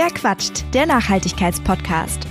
Wer quatscht? Der Nachhaltigkeitspodcast.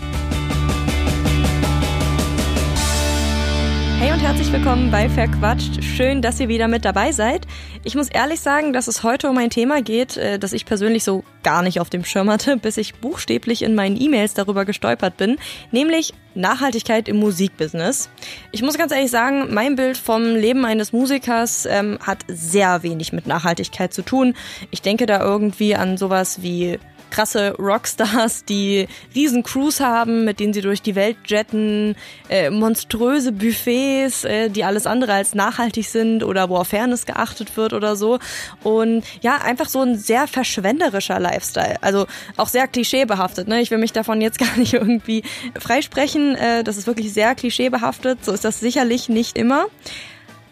Hey und herzlich willkommen bei Verquatscht. Schön, dass ihr wieder mit dabei seid. Ich muss ehrlich sagen, dass es heute um ein Thema geht, äh, das ich persönlich so gar nicht auf dem Schirm hatte, bis ich buchstäblich in meinen E-Mails darüber gestolpert bin, nämlich Nachhaltigkeit im Musikbusiness. Ich muss ganz ehrlich sagen, mein Bild vom Leben eines Musikers ähm, hat sehr wenig mit Nachhaltigkeit zu tun. Ich denke da irgendwie an sowas wie krasse Rockstars, die riesen Crews haben, mit denen sie durch die Welt jetten, äh, monströse Buffets, äh, die alles andere als nachhaltig sind oder wo auf Fairness geachtet wird oder so. Und ja, einfach so ein sehr verschwenderischer Lifestyle. Also auch sehr klischeebehaftet. Ne? Ich will mich davon jetzt gar nicht irgendwie freisprechen. Äh, das ist wirklich sehr klischeebehaftet. So ist das sicherlich nicht immer.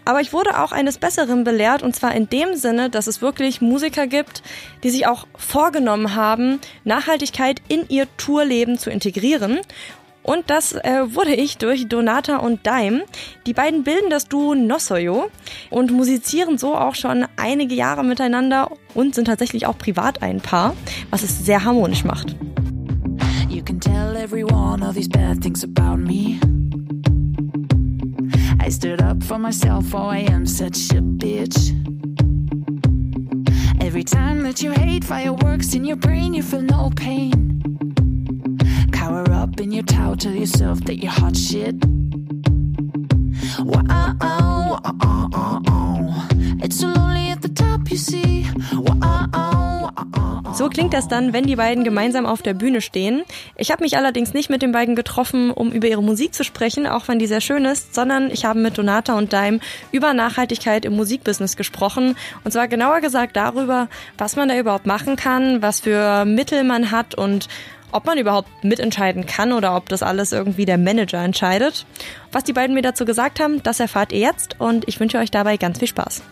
Aber ich wurde auch eines Besseren belehrt und zwar in dem Sinne, dass es wirklich Musiker gibt, die sich auch vorgenommen haben, Nachhaltigkeit in ihr Tourleben zu integrieren. Und das äh, wurde ich durch Donata und Daim. Die beiden bilden das Duo Nossoyo und musizieren so auch schon einige Jahre miteinander und sind tatsächlich auch privat ein Paar, was es sehr harmonisch macht. You can tell everyone all these bad things about me. I stood up for myself, oh, I am such a bitch. Every time that you hate fireworks in your brain, you feel no pain. Cower up in your towel, tell yourself that you're hot shit. Wow, oh, oh, oh, oh. It's so lonely at the top, you see. So klingt das dann, wenn die beiden gemeinsam auf der Bühne stehen. Ich habe mich allerdings nicht mit den beiden getroffen, um über ihre Musik zu sprechen, auch wenn die sehr schön ist, sondern ich habe mit Donata und Daim über Nachhaltigkeit im Musikbusiness gesprochen. Und zwar genauer gesagt darüber, was man da überhaupt machen kann, was für Mittel man hat und ob man überhaupt mitentscheiden kann oder ob das alles irgendwie der Manager entscheidet. Was die beiden mir dazu gesagt haben, das erfahrt ihr jetzt und ich wünsche euch dabei ganz viel Spaß.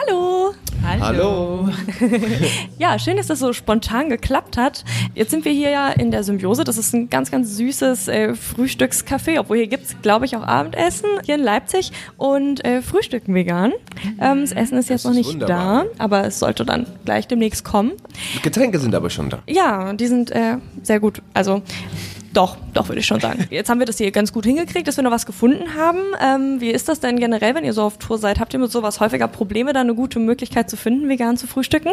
Hallo. Hallo. ja, schön, dass das so spontan geklappt hat. Jetzt sind wir hier ja in der Symbiose. Das ist ein ganz, ganz süßes äh, Frühstückscafé, obwohl hier gibt's, glaube ich, auch Abendessen hier in Leipzig und äh, Frühstücken vegan. Ähm, das Essen ist jetzt noch nicht wunderbar. da, aber es sollte dann gleich demnächst kommen. Getränke sind aber schon da. Ja, die sind äh, sehr gut. Also doch, doch würde ich schon sagen. Jetzt haben wir das hier ganz gut hingekriegt, dass wir noch was gefunden haben. Ähm, wie ist das denn generell, wenn ihr so auf Tour seid? Habt ihr mit sowas häufiger Probleme, da eine gute Möglichkeit zu finden, vegan zu frühstücken?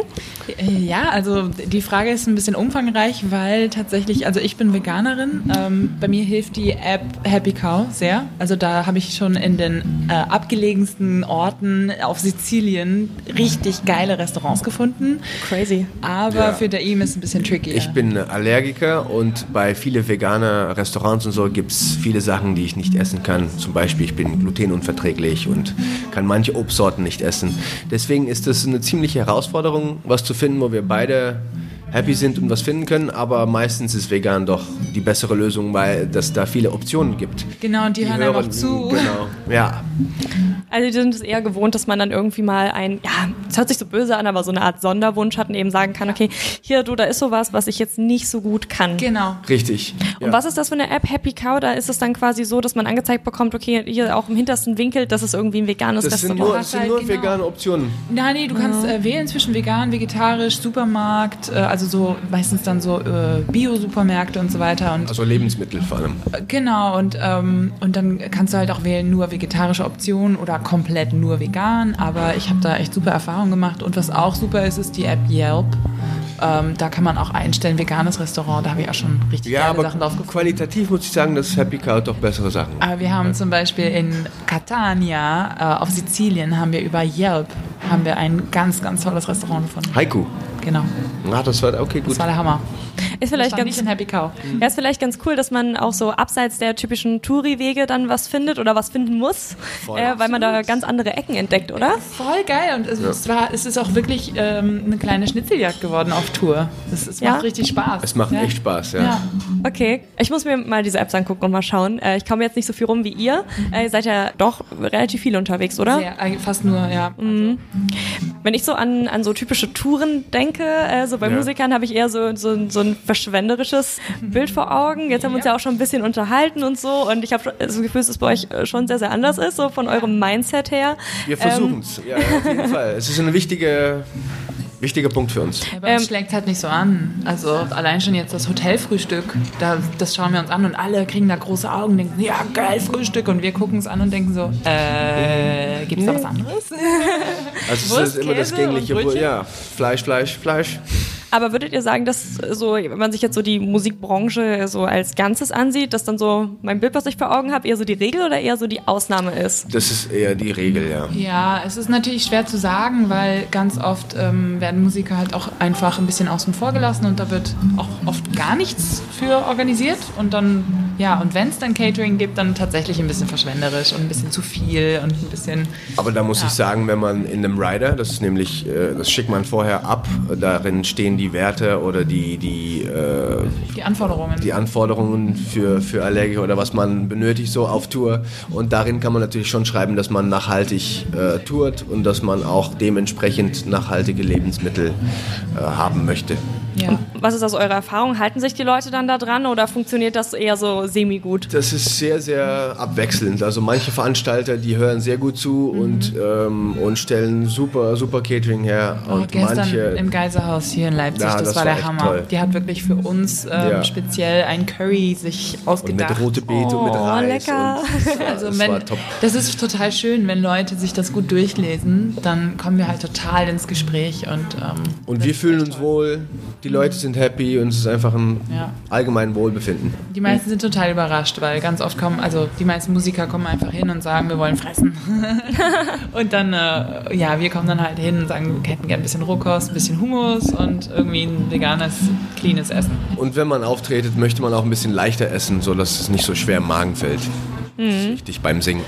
Äh, ja, also die Frage ist ein bisschen umfangreich, weil tatsächlich, also ich bin Veganerin. Ähm, bei mir hilft die App Happy Cow sehr. Also da habe ich schon in den äh, abgelegensten Orten auf Sizilien richtig geile Restaurants gefunden. Crazy. Aber ja. für Daim ist es ein bisschen tricky. Ich bin Allergiker und bei vielen Veganer veganer Restaurants und so gibt es viele Sachen, die ich nicht essen kann. Zum Beispiel, ich bin glutenunverträglich und kann manche Obstsorten nicht essen. Deswegen ist es eine ziemliche Herausforderung, was zu finden, wo wir beide happy sind und was finden können, aber meistens ist vegan doch die bessere Lösung, weil es da viele Optionen gibt. Genau, und die, die hören, einfach zu. Genau, ja. Also die sind es eher gewohnt, dass man dann irgendwie mal ein, ja, es hört sich so böse an, aber so eine Art Sonderwunsch hat und eben sagen kann, okay, hier du, da ist sowas, was ich jetzt nicht so gut kann. Genau. Richtig. Und ja. was ist das für eine App, Happy Cow? Da ist es dann quasi so, dass man angezeigt bekommt, okay, hier auch im hintersten Winkel, das ist irgendwie ein veganes das Restaurant. Sind nur, das sind halt nur genau. vegane Optionen. Nein, nee, du kannst äh, wählen zwischen vegan, vegetarisch, Supermarkt, äh, also so meistens dann so äh, Bio-Supermärkte und so weiter. Und, also Lebensmittel vor allem. Äh, genau, und, ähm, und dann kannst du halt auch wählen, nur vegetarische Optionen oder komplett nur vegan. Aber ich habe da echt super Erfahrungen gemacht. Und was auch super ist, ist die App Yelp. Ähm, da kann man auch einstellen, veganes Restaurant, da habe ich auch schon richtig ja, geile Sachen drauf gefunden. Qualitativ muss ich sagen, dass Happy Cow doch bessere Sachen Aber wir haben zum Beispiel in Catania äh, auf Sizilien haben wir über Yelp haben wir ein ganz, ganz tolles Restaurant gefunden. Haiku. Genau. Ah, das war okay, gut. Das war der Hammer. Ist vielleicht ganz, nicht Happy Cow. Ja, ist vielleicht ganz cool, dass man auch so abseits der typischen Touri-Wege dann was findet oder was finden muss, äh, weil man da ganz andere Ecken entdeckt, oder? Voll geil und es, ja. es, war, es ist auch wirklich ähm, eine kleine Schnitzeljagd geworden auf Tour. Es, es ja? macht richtig Spaß. Es macht ja. echt Spaß, ja. Okay, ich muss mir mal diese Apps angucken und mal schauen. Äh, ich komme jetzt nicht so viel rum wie ihr. Mhm. Äh, ihr seid ja doch relativ viel unterwegs, oder? Sehr, fast nur, ja. Mhm. Wenn ich so an, an so typische Touren denke, äh, so bei Musikern habe ich eher so, so, so ein verschwenderisches Bild vor Augen. Jetzt haben wir uns ja auch schon ein bisschen unterhalten und so und ich habe das Gefühl, dass es bei euch schon sehr, sehr anders ist, so von eurem Mindset her. Wir versuchen es, ähm. ja, auf jeden Fall. Es ist eine wichtige Wichtiger Punkt für uns. Ja, bei uns ähm, schlägt halt nicht so an. Also allein schon jetzt das Hotelfrühstück, da, das schauen wir uns an und alle kriegen da große Augen und denken, ja geil, Frühstück. Und wir gucken es an und denken so, äh, gibt es da was anderes? Also es ist immer das gängliche, ja, Fleisch, Fleisch, Fleisch. Aber würdet ihr sagen, dass so, wenn man sich jetzt so die Musikbranche so als Ganzes ansieht, dass dann so mein Bild, was ich vor Augen habe, eher so die Regel oder eher so die Ausnahme ist? Das ist eher die Regel, ja. Ja, es ist natürlich schwer zu sagen, weil ganz oft ähm, werden Musiker halt auch einfach ein bisschen außen vor gelassen und da wird auch oft gar nichts für organisiert und dann, ja, und wenn es dann Catering gibt, dann tatsächlich ein bisschen verschwenderisch und ein bisschen zu viel und ein bisschen. Aber da muss ja. ich sagen, wenn man in einem Rider, das ist nämlich, äh, das schickt man vorher ab, darin stehen die die Werte oder die, die, äh, die Anforderungen. Die Anforderungen für, für Allergiker oder was man benötigt so auf Tour. Und darin kann man natürlich schon schreiben, dass man nachhaltig äh, tourt und dass man auch dementsprechend nachhaltige Lebensmittel äh, haben möchte. Ja. was ist aus eurer Erfahrung? Halten sich die Leute dann da dran oder funktioniert das eher so semi-gut? Das ist sehr, sehr abwechselnd. Also manche Veranstalter, die hören sehr gut zu mhm. und, ähm, und stellen super, super Catering her. Oh, und gestern manche, im Geiserhaus hier in Leipzig, ja, das, das, war, der Hammer. Toll. Die hat wirklich für uns ähm, ja. speziell ein Curry sich ausgedacht. Und mit rote Beete oh, und mit oh, Reis. lecker. Und, also das, wenn, das ist total schön, wenn Leute sich das gut durchlesen, dann kommen wir halt total ins Gespräch. Und, ähm, und wir fühlen uns wohl, die Leute sind happy und es ist einfach ein ja. allgemein Wohlbefinden. Die meisten sind total überrascht, weil ganz oft kommen, also die meisten Musiker kommen einfach hin und sagen, wir wollen fressen. und dann, äh, ja, wir kommen dann halt hin und sagen, wir hätten gerne ein bisschen Rohkost, ein bisschen Hummus und irgendwie ein veganes, cleanes Essen. Und wenn man auftretet, möchte man auch ein bisschen leichter essen, sodass es nicht so schwer im Magen fällt. Mhm. Richtig beim Singen.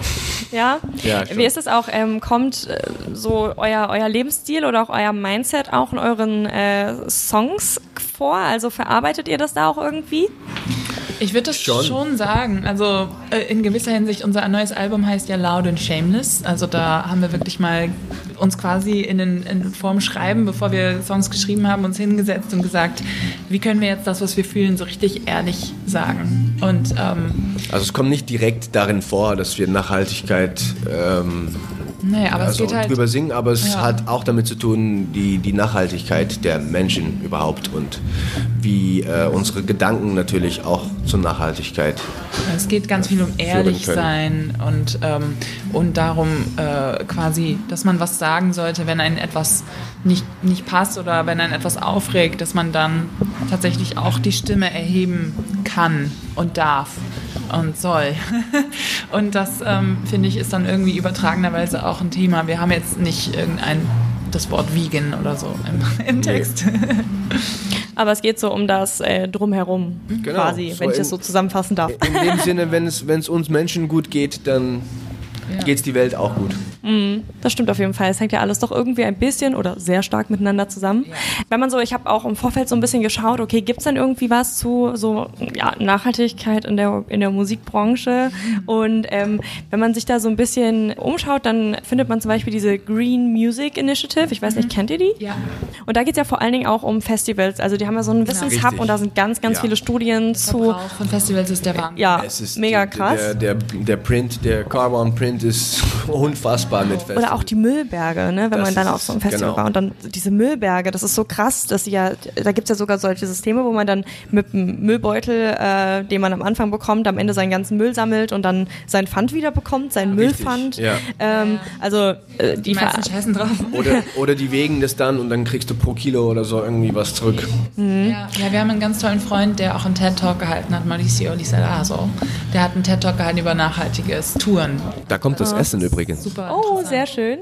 Ja. ja Wie ist es auch? Ähm, kommt äh, so euer, euer Lebensstil oder auch euer Mindset auch in euren äh, Songs vor? Also verarbeitet ihr das da auch irgendwie? Ich würde das schon. schon. sagen. Also äh, in gewisser Hinsicht, unser neues Album heißt ja Loud and Shameless. Also da haben wir wirklich mal uns quasi in, den, in Form Schreiben, bevor wir Songs geschrieben haben, uns hingesetzt und gesagt, wie können wir jetzt das, was wir fühlen, so richtig ehrlich sagen. Und ähm, also es kommt nicht direkt darin vor, dass wir Nachhaltigkeit ähm, Nee, aber also es geht halt, drüber singen, aber es ja. hat auch damit zu tun, die, die Nachhaltigkeit der Menschen überhaupt und wie äh, unsere Gedanken natürlich auch zur Nachhaltigkeit. Es geht ganz viel um ehrlich sein und, ähm, und darum äh, quasi, dass man was sagen sollte, wenn ein etwas nicht, nicht passt oder wenn ein etwas aufregt, dass man dann tatsächlich auch die Stimme erheben kann und darf und soll. und das, ähm, finde ich, ist dann irgendwie übertragenerweise auch ein Thema. Wir haben jetzt nicht irgendein das Wort vegan oder so im, im Text. Aber es geht so um das äh, Drumherum, genau, quasi, so wenn ich das so zusammenfassen darf. In dem Sinne, wenn es, wenn es uns Menschen gut geht, dann ja. geht es die Welt auch gut. Mm, das stimmt auf jeden Fall. Es hängt ja alles doch irgendwie ein bisschen oder sehr stark miteinander zusammen. Ja. Wenn man so, ich habe auch im Vorfeld so ein bisschen geschaut, okay, gibt es denn irgendwie was zu so ja, Nachhaltigkeit in der, in der Musikbranche? Mhm. Und ähm, wenn man sich da so ein bisschen umschaut, dann findet man zum Beispiel diese Green Music Initiative. Ich weiß nicht, mhm. kennt ihr die? Ja. Und da geht es ja vor allen Dingen auch um Festivals. Also die haben ja so einen genau. Wissenshub und da sind ganz, ganz ja. viele Studien der zu. Verbrauch von Festivals ist der Wahnsinn. Ja, mega krass. Der, der, der Print, der Carbon Print ist unfassbar mit Festivals. Oder auch die Müllberge, ne, wenn das man dann auf so einem Festival genau. war. Und dann diese Müllberge, das ist so krass, dass sie ja, da gibt es ja sogar solche Systeme, wo man dann mit einem Müllbeutel, äh, den man am Anfang bekommt, am Ende seinen ganzen Müll sammelt und dann sein Pfand wieder bekommt, seinen Müllpfand. Ja. Ähm, also äh, die, die meisten scheißen drauf. Oder, oder die wägen das dann und dann kriegst du pro Kilo oder so irgendwie was zurück. Mhm. Ja. ja, wir haben einen ganz tollen Freund, der auch einen TED-Talk gehalten hat, Mauricio Lizarazo. Der hat einen TED-Talk gehalten über nachhaltiges Touren. Da kommt das oh, Essen übrigens. Super. Oh, sehr schön.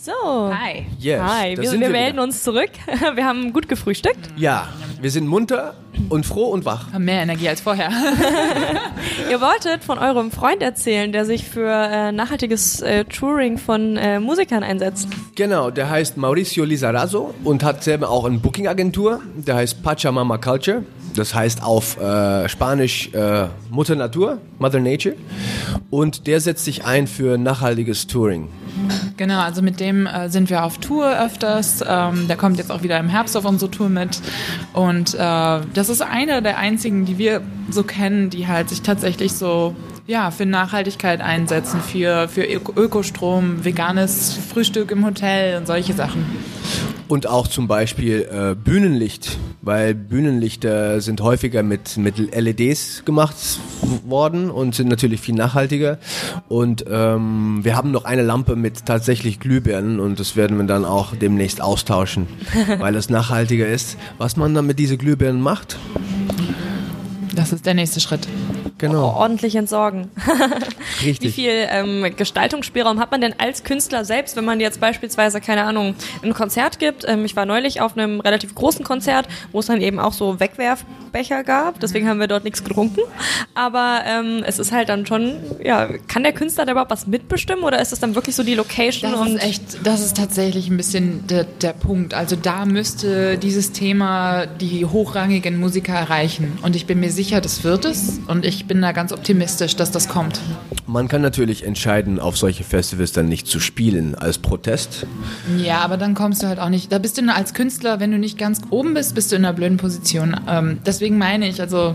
So. Hi. Yes, Hi. Wir, wir, wir melden uns zurück. Wir haben gut gefrühstückt. Ja, wir sind munter und froh und wach. Haben mehr Energie als vorher. Ihr wolltet von eurem Freund erzählen, der sich für äh, nachhaltiges äh, Touring von äh, Musikern einsetzt. Genau, der heißt Mauricio Lizarazo und hat selber auch eine Booking-Agentur. Der heißt Pachamama Culture. Das heißt auf äh, Spanisch äh, Mutter Natur, Mother Nature. Und der setzt sich ein für nachhaltiges Touring. Genau, also mit dem äh, sind wir auf Tour öfters. Ähm, der kommt jetzt auch wieder im Herbst auf unsere Tour mit. Und äh, das ist einer der einzigen, die wir so kennen, die halt sich tatsächlich so ja, für Nachhaltigkeit einsetzen, für, für Ökostrom, veganes Frühstück im Hotel und solche Sachen. Und auch zum Beispiel äh, Bühnenlicht, weil Bühnenlichter sind häufiger mit, mit LEDs gemacht worden und sind natürlich viel nachhaltiger. Und ähm, wir haben noch eine Lampe mit tatsächlich Glühbirnen und das werden wir dann auch demnächst austauschen, weil es nachhaltiger ist. Was man dann mit diesen Glühbirnen macht? Das ist der nächste Schritt. Genau. ordentlich entsorgen. Richtig. Wie viel ähm, Gestaltungsspielraum hat man denn als Künstler selbst, wenn man jetzt beispielsweise, keine Ahnung, ein Konzert gibt? Ähm, ich war neulich auf einem relativ großen Konzert, wo es dann eben auch so Wegwerfbecher gab, deswegen haben wir dort nichts getrunken. Aber ähm, es ist halt dann schon, ja, kann der Künstler da überhaupt was mitbestimmen oder ist das dann wirklich so die Location Das und ist echt, das ist tatsächlich ein bisschen der, der Punkt. Also da müsste dieses Thema die hochrangigen Musiker erreichen. Und ich bin mir sicher, das wird es. Und ich bin da ganz optimistisch, dass das kommt. Man kann natürlich entscheiden, auf solche Festivals dann nicht zu spielen als Protest. Ja, aber dann kommst du halt auch nicht. Da bist du als Künstler, wenn du nicht ganz oben bist, bist du in einer blöden Position. Ähm, deswegen meine ich, also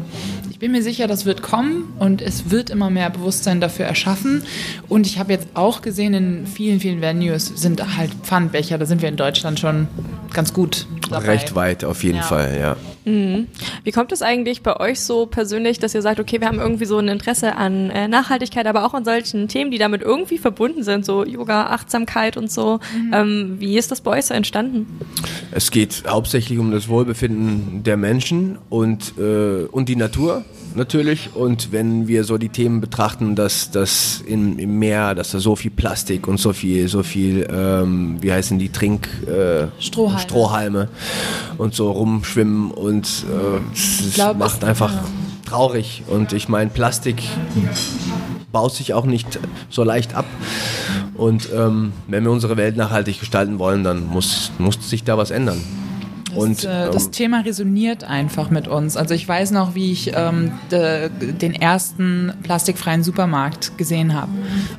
ich bin mir sicher, das wird kommen und es wird immer mehr Bewusstsein dafür erschaffen. Und ich habe jetzt auch gesehen, in vielen, vielen Venues sind halt Pfandbecher. Da sind wir in Deutschland schon ganz gut dabei. Recht weit auf jeden Ja. Fall, ja. Wie kommt es eigentlich bei euch so persönlich, dass ihr sagt, okay, wir haben irgendwie so ein Interesse an äh, Nachhaltigkeit, aber auch an solchen Themen, die damit irgendwie verbunden sind, so Yoga, Achtsamkeit und so. Ähm, wie ist das bei euch so entstanden? Es geht hauptsächlich um das Wohlbefinden der Menschen und, äh, und die Natur natürlich. Und wenn wir so die Themen betrachten, dass das im, im Meer, dass da so viel Plastik und so viel, so viel, ähm, wie heißen die, Trink, äh, Strohhalme. Strohhalme und so rumschwimmen und äh, es glaub, macht einfach ja. traurig. Und ich meine, Plastik baut sich auch nicht so leicht ab. Und ähm, wenn wir unsere Welt nachhaltig gestalten wollen, dann muss, muss sich da was ändern. Und das, äh, das ähm, Thema resoniert einfach mit uns. Also ich weiß noch, wie ich ähm, de, den ersten plastikfreien Supermarkt gesehen habe.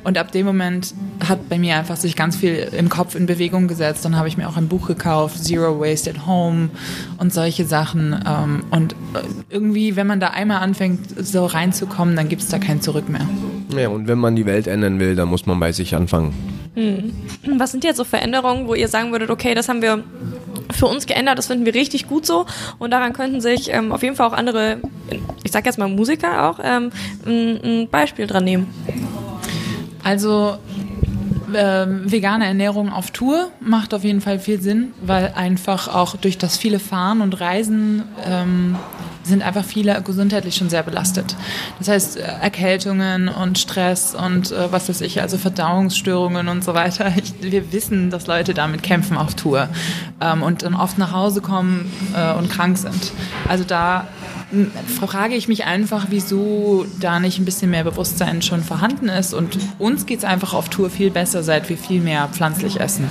Und ab dem Moment hat bei mir einfach sich ganz viel im Kopf in Bewegung gesetzt. Dann habe ich mir auch ein Buch gekauft, Zero Waste at Home und solche Sachen. Ähm, und äh, irgendwie, wenn man da einmal anfängt, so reinzukommen, dann gibt es da kein Zurück mehr. ja, und wenn man die Welt ändern will, dann muss man bei sich anfangen. Was sind jetzt so Veränderungen, wo ihr sagen würdet, okay, das haben wir für uns geändert, das finden wir richtig gut so und daran könnten sich ähm, auf jeden Fall auch andere, ich sag jetzt mal Musiker auch, ähm, ein, ein Beispiel dran nehmen. Also ähm, vegane Ernährung auf Tour macht auf jeden Fall viel Sinn, weil einfach auch durch das viele Fahren und Reisen ähm, sind einfach viele gesundheitlich schon sehr belastet. Das heißt, äh, Erkältungen und Stress und äh, was weiß ich, also Verdauungsstörungen und so weiter. Ich, wir wissen, dass Leute damit kämpfen auf Tour ähm, und dann oft nach Hause kommen äh, und krank sind. Also da frage ich mich einfach, wieso da nicht ein bisschen mehr Bewusstsein schon vorhanden ist. Und uns geht es einfach auf Tour viel besser, seit wir viel mehr pflanzlich essen.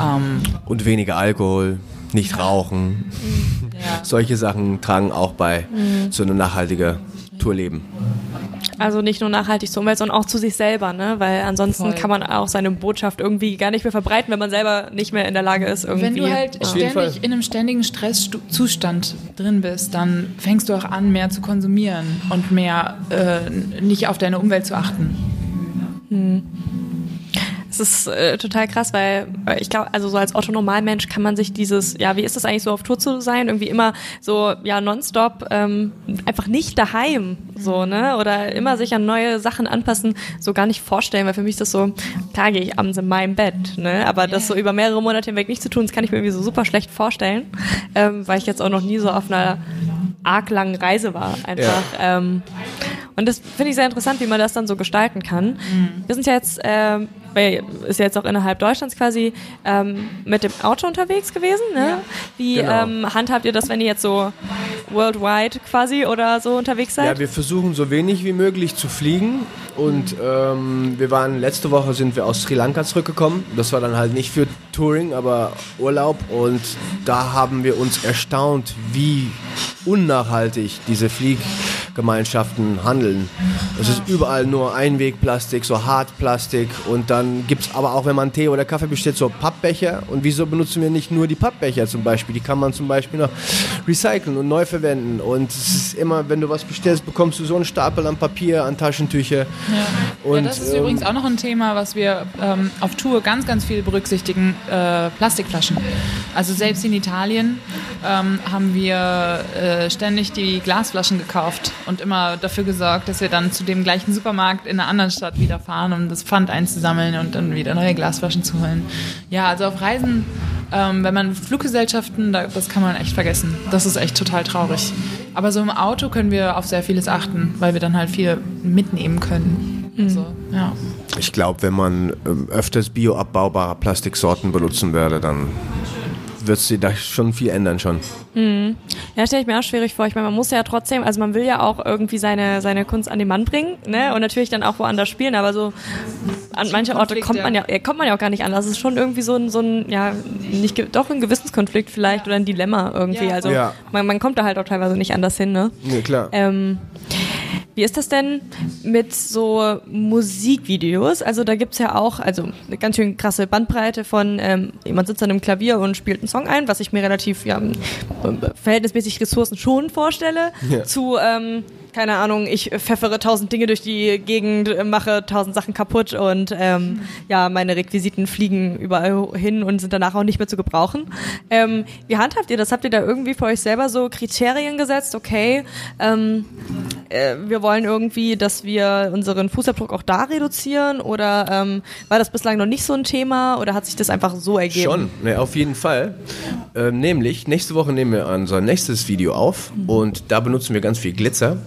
Ähm, Und weniger Alkohol, nicht rauchen. Ja. Solche Sachen tragen auch bei zu einem nachhaltigen Tourleben. Also nicht nur nachhaltig zur Umwelt, sondern auch zu sich selber, ne? Weil ansonsten Voll. kann man auch seine Botschaft irgendwie gar nicht mehr verbreiten, wenn man selber nicht mehr in der Lage ist, irgendwie. Wenn du halt jeden ständig Fall. in einem ständigen Stresszustand drin bist, dann fängst du auch an, mehr zu konsumieren und mehr äh, nicht auf deine Umwelt zu achten. Es ist äh, total krass, weil äh, ich glaube, also so als Otto Normalmensch kann man sich dieses, ja, wie ist das eigentlich so auf Tour zu sein, irgendwie immer so, ja, nonstop, ähm, einfach nicht daheim, so, ne, oder immer sich an neue Sachen anpassen, so gar nicht vorstellen, weil für mich ist das so, klar gehe ich abends in meinem Bett, ne, aber das so über mehrere Monate hinweg nicht zu tun, das kann ich mir irgendwie so super schlecht vorstellen, ähm, weil ich jetzt auch noch nie so auf einer arg langen Reise war, einfach. Ähm, und das finde ich sehr interessant, wie man das dann so gestalten kann. Wir sind ja jetzt, ähm, weil ist ja jetzt auch innerhalb Deutschlands quasi ähm, mit dem Auto unterwegs gewesen. Ne? Wie Genau. ähm, handhabt ihr das, wenn ihr jetzt so worldwide quasi oder so unterwegs seid? Ja, wir versuchen so wenig wie möglich zu fliegen. Und ähm, wir waren letzte Woche sind wir aus Sri Lanka zurückgekommen. Das war dann halt nicht für Touring, aber Urlaub. Und da haben wir uns erstaunt, wie unnachhaltig diese Flieggemeinschaften handeln. Es ist überall nur Einwegplastik, so Hartplastik. Und dann gibt es aber auch, wenn man Tee oder Kaffee bestellt, so Pappbecher. Und wieso benutzen wir nicht nur die Pappbecher zum Beispiel? Die kann man zum Beispiel noch recyceln und neu verwenden. Und es ist immer, wenn du was bestellst, bekommst du so einen Stapel an Papier, an Taschentücher. Ja. Und, ja, das ist ähm, übrigens auch noch ein Thema, was wir ähm, auf Tour ganz, ganz viel berücksichtigen: äh, Plastikflaschen. Also selbst in Italien ähm, haben wir äh, ständig die Glasflaschen gekauft und immer dafür gesorgt, dass wir dann zu dem gleichen Supermarkt in einer anderen Stadt wieder fahren, um das Pfand einzusammeln und dann wieder neue Glasflaschen zu holen. Ja, also auf Reisen, ähm, wenn man Fluggesellschaften, da, das kann man echt vergessen. Das ist echt total traurig. Aber so im Auto können wir auf sehr vieles achten, weil wir dann halt viel mitnehmen können. Also, ja. Ich glaube, wenn man ähm, öfters bioabbaubare Plastiksorten benutzen würde, dann wird sich da schon viel ändern schon. Ja, stelle ich mir auch schwierig vor. Ich meine, man muss ja trotzdem, also man will ja auch irgendwie seine, seine Kunst an den Mann bringen, ne? Und natürlich dann auch woanders spielen, aber so an manche Orte kommt man ja. ja, ja, kommt man ja auch gar nicht an. Das ist schon irgendwie so ein, so ein, ja, nicht, doch ein Gewissenskonflikt vielleicht oder ein Dilemma irgendwie. Ja. Also Ja. man, man kommt da halt auch teilweise nicht anders hin, ne? Nee, klar. Ähm, wie ist das denn mit so Musikvideos? Also da gibt's ja auch also eine ganz schön krasse Bandbreite von ähm, jemand sitzt an einem Klavier und spielt einen Song ein, was ich mir relativ ja, verhältnismäßig ressourcenschonend vorstelle, Ja. zu ähm, keine Ahnung, ich pfeffere tausend Dinge durch die Gegend, äh, mache tausend Sachen kaputt und ähm, ja, meine Requisiten fliegen überall hin und sind danach auch nicht mehr zu gebrauchen. Ähm, wie handhabt ihr das? Habt ihr da irgendwie für euch selber so Kriterien gesetzt? Okay, ähm, äh, wir wollen irgendwie, dass wir unseren Fußabdruck auch da reduzieren oder ähm, war das bislang noch nicht so ein Thema oder hat sich das einfach so ergeben? Schon, ne, auf jeden Fall. Ähm, nämlich, nächste Woche nehmen wir unser nächstes Video auf und da benutzen wir ganz viel Glitzer.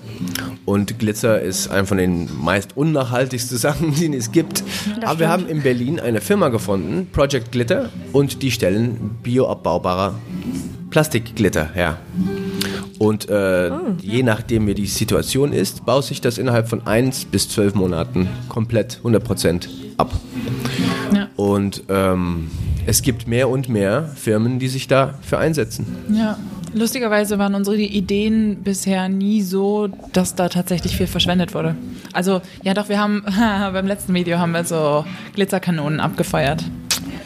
Und Glitzer ist eine von den meist unnachhaltigsten Sachen, die es gibt. Aber wir haben in Berlin eine Firma gefunden, Project Glitter, und die stellen bioabbaubarer Plastikglitter her. Und äh, je nachdem, wie die Situation ist, baut sich das innerhalb von 1 bis 12 Monaten komplett 100% ab. Ja. Und ähm, es gibt mehr und mehr Firmen, die sich dafür einsetzen. Ja, lustigerweise waren unsere Ideen bisher nie so, dass da tatsächlich viel verschwendet wurde. Also, ja doch, wir haben beim letzten Video haben wir so Glitzerkanonen abgefeuert.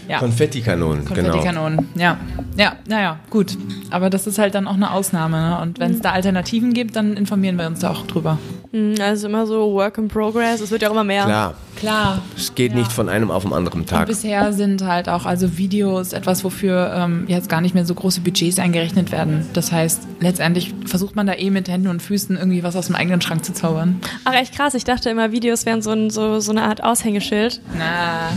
Ja. Konfettikanonen, genau. Konfettikanonen, ja. Ja, naja, gut. Aber das ist halt dann auch eine Ausnahme. Ne? Und wenn es da Alternativen gibt, dann informieren wir uns da auch drüber. Hm, Also immer so Work in Progress, es wird ja auch immer mehr. Klar, Klar. es geht nicht von einem auf den anderen Und Tag. bisher sind halt auch also Videos etwas, wofür ähm, jetzt gar nicht mehr so große Budgets eingerechnet werden. Das heißt, letztendlich versucht man da eh mit Händen und Füßen irgendwie was aus dem eigenen Schrank zu zaubern. Ach echt krass, ich dachte immer, Videos wären so, ein, so, so eine Art Aushängeschild. Na,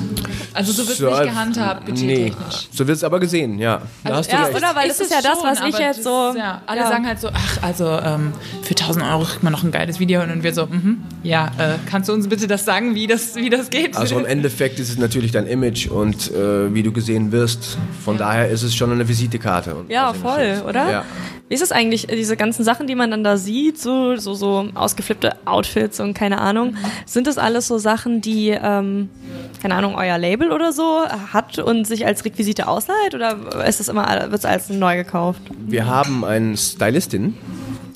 also so wird So, nicht gehandhabt, Nee, budgettechnisch. so wird es aber gesehen, ja. Da hast du ja, recht. oder? Weil das ist ja das, was ich jetzt so- ist, Ja, alle ja. sagen halt so, ach, also ähm, für 1000 Euro kriegt man noch ein geiles Video. Und wir so, mhm, ja, äh, kannst du uns bitte das sagen, wie das, wie das geht? Also im Endeffekt ist es natürlich dein Image und äh, wie du gesehen wirst. Von daher ist es schon eine Visitekarte. Ja, voll, oder? Ja. Wie ist es eigentlich, diese ganzen Sachen, die man dann da sieht, so, so, so ausgeflippte Outfits und keine Ahnung, sind das alles so Sachen, die, ähm, keine Ahnung, euer Label oder so hat und sich als Requisite ausleiht oder ist das immer, wird es alles neu gekauft? Wir haben eine Stylistin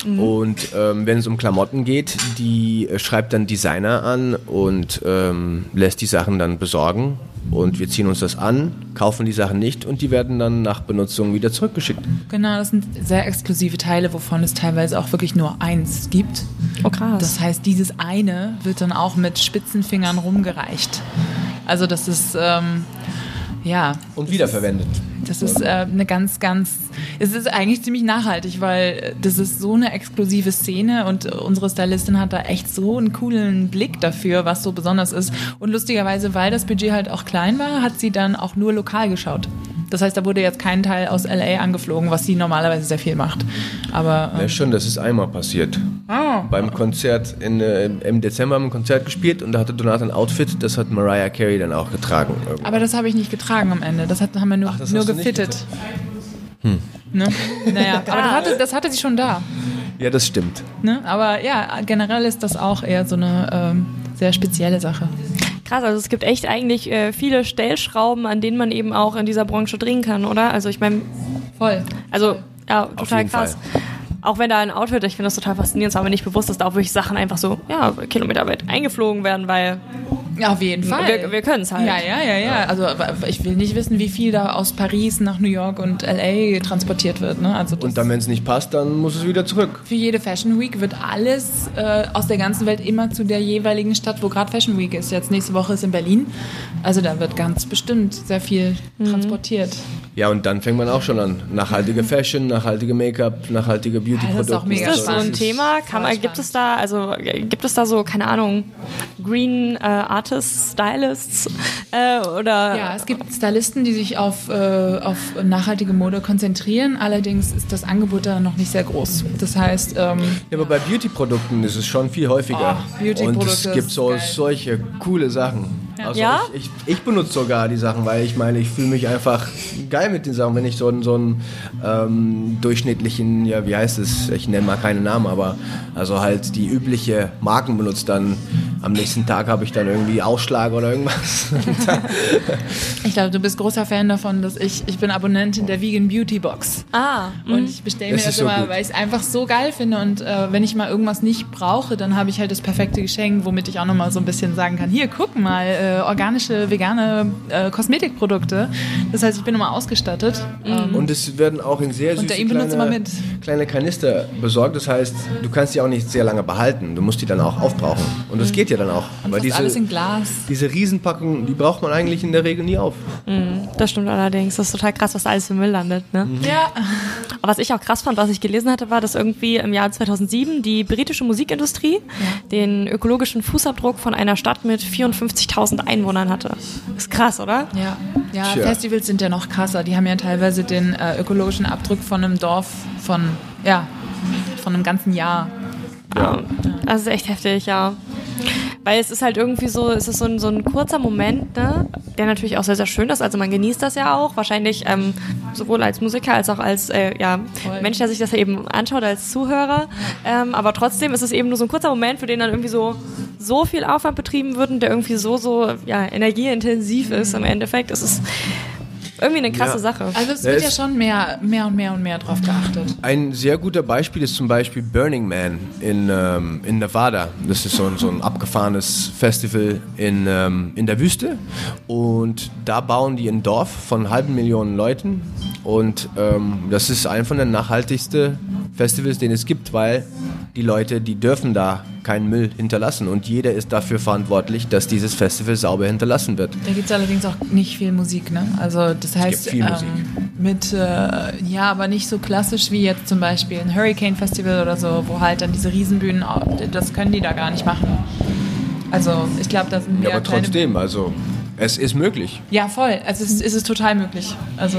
und ähm, wenn es um Klamotten geht, die äh, schreibt dann Designer an und ähm, lässt die Sachen dann besorgen und wir ziehen uns das an, kaufen die Sachen nicht und die werden dann nach Benutzung wieder zurückgeschickt. Genau, das sind sehr exklusive Teile, wovon es teilweise auch wirklich nur eins gibt. Oh krass. Das heißt, dieses eine wird dann auch mit spitzen Fingern rumgereicht. Also das ist, ähm, ja, Und wiederverwendet. Das ist äh, eine ganz, ganz, es ist eigentlich ziemlich nachhaltig, weil das ist so eine exklusive Szene und unsere Stylistin hat da echt so einen coolen Blick dafür, was so besonders ist. Und lustigerweise, weil das Budget halt auch klein war, hat sie dann auch nur lokal geschaut. Das heißt, da wurde jetzt kein Teil aus LA angeflogen, was sie normalerweise sehr viel macht. Aber ähm, Ja, schon, das ist einmal passiert. Beim Konzert in, äh, im Dezember haben wir ein Konzert gespielt und da hatte Donat ein Outfit, das hat Mariah Carey dann auch getragen. Aber das habe ich nicht getragen am Ende. Das hat, haben wir nur, Ach, das nur gefittet. Ne? Naja, aber das hatte, das hatte sie schon da. Ja, das stimmt. Ne? Aber ja, generell ist das auch eher so eine ähm, sehr spezielle Sache. Krass, also es gibt echt eigentlich äh, viele Stellschrauben, an denen man eben auch in dieser Branche drehen kann, oder? Also ich meine, Voll. also ja, total jeden krass. Auch wenn da ein Outfit, ich finde das total faszinierend, es war mir nicht bewusst, dass da auch wirklich Sachen einfach so, ja, kilometerweit eingeflogen werden, weil Ja, auf jeden Fall. Wir, wir können es halt. Ja, ja, ja, ja. Also ich will nicht wissen, wie viel da aus Paris nach New York und LA transportiert wird. Ne? Also Und dann, wenn es nicht passt, dann muss es wieder zurück. für jede Fashion Week wird alles äh, aus der ganzen Welt immer zu der jeweiligen Stadt, wo gerade Fashion Week ist. Jetzt nächste Woche ist in Berlin. Also da wird ganz bestimmt sehr viel transportiert. Ja, und dann fängt man auch schon an. Nachhaltige Fashion, nachhaltige Make-up, nachhaltige Beauty-Produkte. auch mega Ist das so ein. Thema? Kann man, gibt es da, also äh, gibt es da so, keine Ahnung, Green äh, Artists, Stylists äh, oder Ja, es gibt Stylisten, die sich auf, äh, auf nachhaltige Mode konzentrieren. Allerdings ist das Angebot da noch nicht sehr groß. Das heißt, ähm, Ja, aber bei Beauty-Produkten ist es schon viel häufiger. Oh, Beauty-Produkte Und es gibt so geil. solche coole Sachen. Also Ja? ich, ich, ich benutze sogar die Sachen, weil ich meine, ich fühle mich einfach geil mit den Sachen, wenn ich so einen, so einen ähm, durchschnittlichen, ja, wie heißt es, ich nenne mal keine Namen, aber also halt die übliche Marken benutze, dann am nächsten Tag habe ich dann irgendwie Ausschlag oder irgendwas. Ich glaube, du bist großer Fan davon, dass ich, ich bin Abonnentin der Vegan Beauty Box. Ah, Und ich bestelle mir Das das, so immer, gut. weil ich es einfach so geil finde. Und äh, wenn ich mal irgendwas nicht brauche, dann habe ich halt das perfekte Geschenk, womit ich auch nochmal so ein bisschen sagen kann, hier, guck mal, äh, organische, vegane äh, Kosmetikprodukte. Das heißt, ich bin immer ausgestattet. Ähm, Und es werden auch in sehr süße kleine, kleine Kanister besorgt. Das heißt, du kannst die auch nicht sehr lange behalten. Du musst die dann auch aufbrauchen. Und das geht ja dann auch. und Weil fast alles in Glas. diese Riesenpackungen, die braucht man eigentlich in der Regel nie auf. das stimmt allerdings. Das ist total krass, was da alles für Müll landet. Ne? Ja. Aber was ich auch krass fand, was ich gelesen hatte, war, dass irgendwie im Jahr 2007 die britische Musikindustrie den ökologischen Fußabdruck von einer Stadt mit 54.000 Einwohnern hatte. Ist krass, oder? Ja, ja Tja. Festivals sind ja noch krasser. Die haben ja teilweise den äh, ökologischen Abdruck von einem Dorf von, ja, von einem ganzen Jahr. Ja. Das ist echt heftig, ja. Weil es ist halt irgendwie so, es ist so ein, so ein kurzer Moment, ne, der natürlich auch sehr, sehr schön ist. Also man genießt das ja auch, wahrscheinlich ähm, sowohl als Musiker als auch als äh, ja. Mensch, der sich das eben anschaut, als Zuhörer. Ähm, aber trotzdem ist es eben nur so ein kurzer Moment, für den dann irgendwie so so viel Aufwand betrieben wird und der irgendwie so, so ja, energieintensiv ist im Endeffekt. Es ist irgendwie eine krasse Ja. Sache. Also es wird ja schon mehr, mehr und mehr und mehr drauf geachtet. Ein sehr guter Beispiel ist zum Beispiel Burning Man in, ähm, in Nevada. Das ist so ein, so ein abgefahrenes Festival in, ähm, in der Wüste. Und da bauen die ein Dorf von halben Millionen Leuten. Und ähm, das ist ein von den nachhaltigsten Festivals, den es gibt, weil die Leute, die dürfen da keinen Müll hinterlassen. Und jeder ist dafür verantwortlich, dass dieses Festival sauber hinterlassen wird. Da gibt es allerdings auch nicht viel Musik, ne? Also das heißt, viel Musik. Ähm, mit, äh, ja, aber nicht so klassisch wie jetzt zum Beispiel ein Hurricane Festival oder so, wo halt dann diese Riesenbühnen, das können die da gar nicht machen. Also ich glaube, das sind Ja, mehr aber kleine- trotzdem, also es ist möglich. Ja, voll. Also es ist, es ist total möglich. Also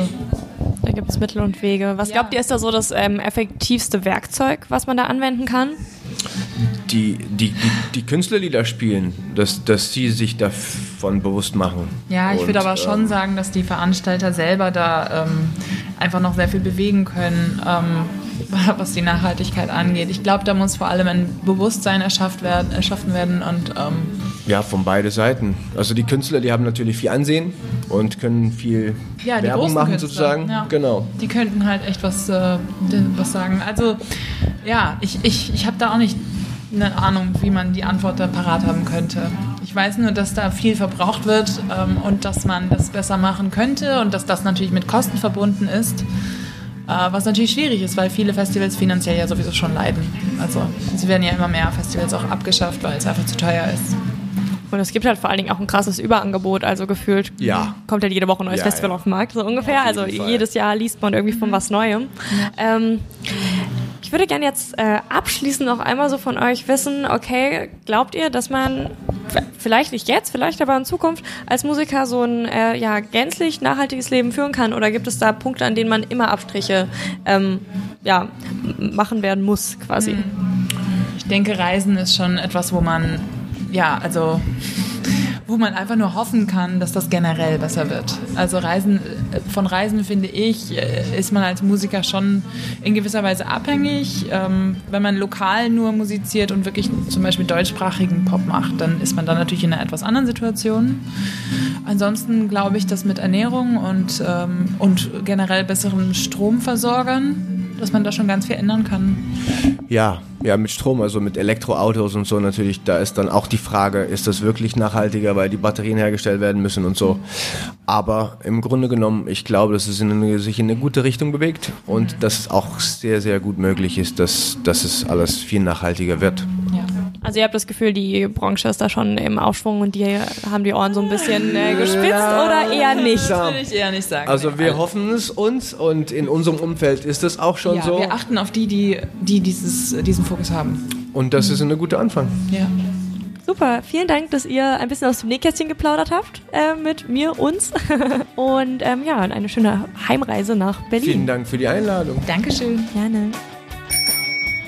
Da gibt es Mittel und Wege. Was Ja. glaubt ihr, ist da so das ähm, effektivste Werkzeug, was man da anwenden kann? Die, die, die, die Künstler, die da spielen, dass, dass sie sich davon bewusst machen. Ja, ich würde aber schon ähm, sagen, dass die Veranstalter selber da ähm, einfach noch sehr viel bewegen können, ähm, was die Nachhaltigkeit angeht. Ich glaube, da muss vor allem ein Bewusstsein erschafft werden, erschaffen werden und ähm, Ja, von beide Seiten. Also die Künstler, die haben natürlich viel Ansehen und können viel ja, Werbung machen Künstler, sozusagen. Ja. Genau. Die könnten halt echt was, äh, was sagen. Also ja, ich, ich, ich habe da auch nicht eine Ahnung, wie man die Antwort da parat haben könnte. Ich weiß nur, dass da viel verbraucht wird ähm, und dass man das besser machen könnte und dass das natürlich mit Kosten verbunden ist. Äh, was natürlich schwierig ist, weil viele Festivals finanziell ja sowieso schon leiden. Also sie werden ja immer mehr Festivals auch abgeschafft, weil es einfach zu teuer ist. Und es gibt halt vor allen Dingen auch ein krasses Überangebot, also gefühlt Ja. kommt halt jede Woche ein neues Ja, Festival ja. auf den Markt, so ungefähr. Also Fall. jedes Jahr liest man irgendwie von was Neuem. Ähm, ich würde gerne jetzt äh, abschließend noch einmal so von euch wissen, okay, glaubt ihr, dass man vielleicht nicht jetzt, vielleicht aber in Zukunft als Musiker so ein äh, ja, gänzlich nachhaltiges Leben führen kann? Oder gibt es da Punkte, an denen man immer Abstriche ähm, ja, machen werden muss, quasi? Ich denke, Reisen ist schon etwas, wo man, ja, also, wo man einfach nur hoffen kann, dass das generell besser wird. Also Reisen, äh, von Reisen finde ich, äh, ist man als Musiker schon in gewisser Weise abhängig. Ähm, wenn man lokal nur musiziert und wirklich zum Beispiel deutschsprachigen Pop macht, dann ist man dann natürlich in einer etwas anderen Situation. Ansonsten glaube ich, dass mit Ernährung und, ähm, und generell besseren Stromversorgern dass man da schon ganz viel ändern kann. Ja, ja, mit Strom, also mit Elektroautos und so natürlich, da ist dann auch die Frage, ist das wirklich nachhaltiger, weil die Batterien hergestellt werden müssen und so. Aber im Grunde genommen, ich glaube, dass es in eine, sich in eine gute Richtung bewegt und dass es auch sehr, sehr gut möglich ist, dass, dass es alles viel nachhaltiger wird. Ja. Also ihr habt das Gefühl, die Branche ist da schon im Aufschwung und die haben die Ohren so ein bisschen äh, gespitzt oder eher nicht? Das würde ich eher nicht sagen. Also wir hoffen es uns und in unserem Umfeld ist es auch schon ja, so. wir achten auf die, die, die dieses, diesen Fokus haben. Und das ist ein guter Anfang. Ja. Super, vielen Dank, dass ihr ein bisschen aus dem Nähkästchen geplaudert habt äh, mit mir, uns. und ähm, ja, eine schöne Heimreise nach Berlin. Vielen Dank für die Einladung. Dankeschön. Gerne.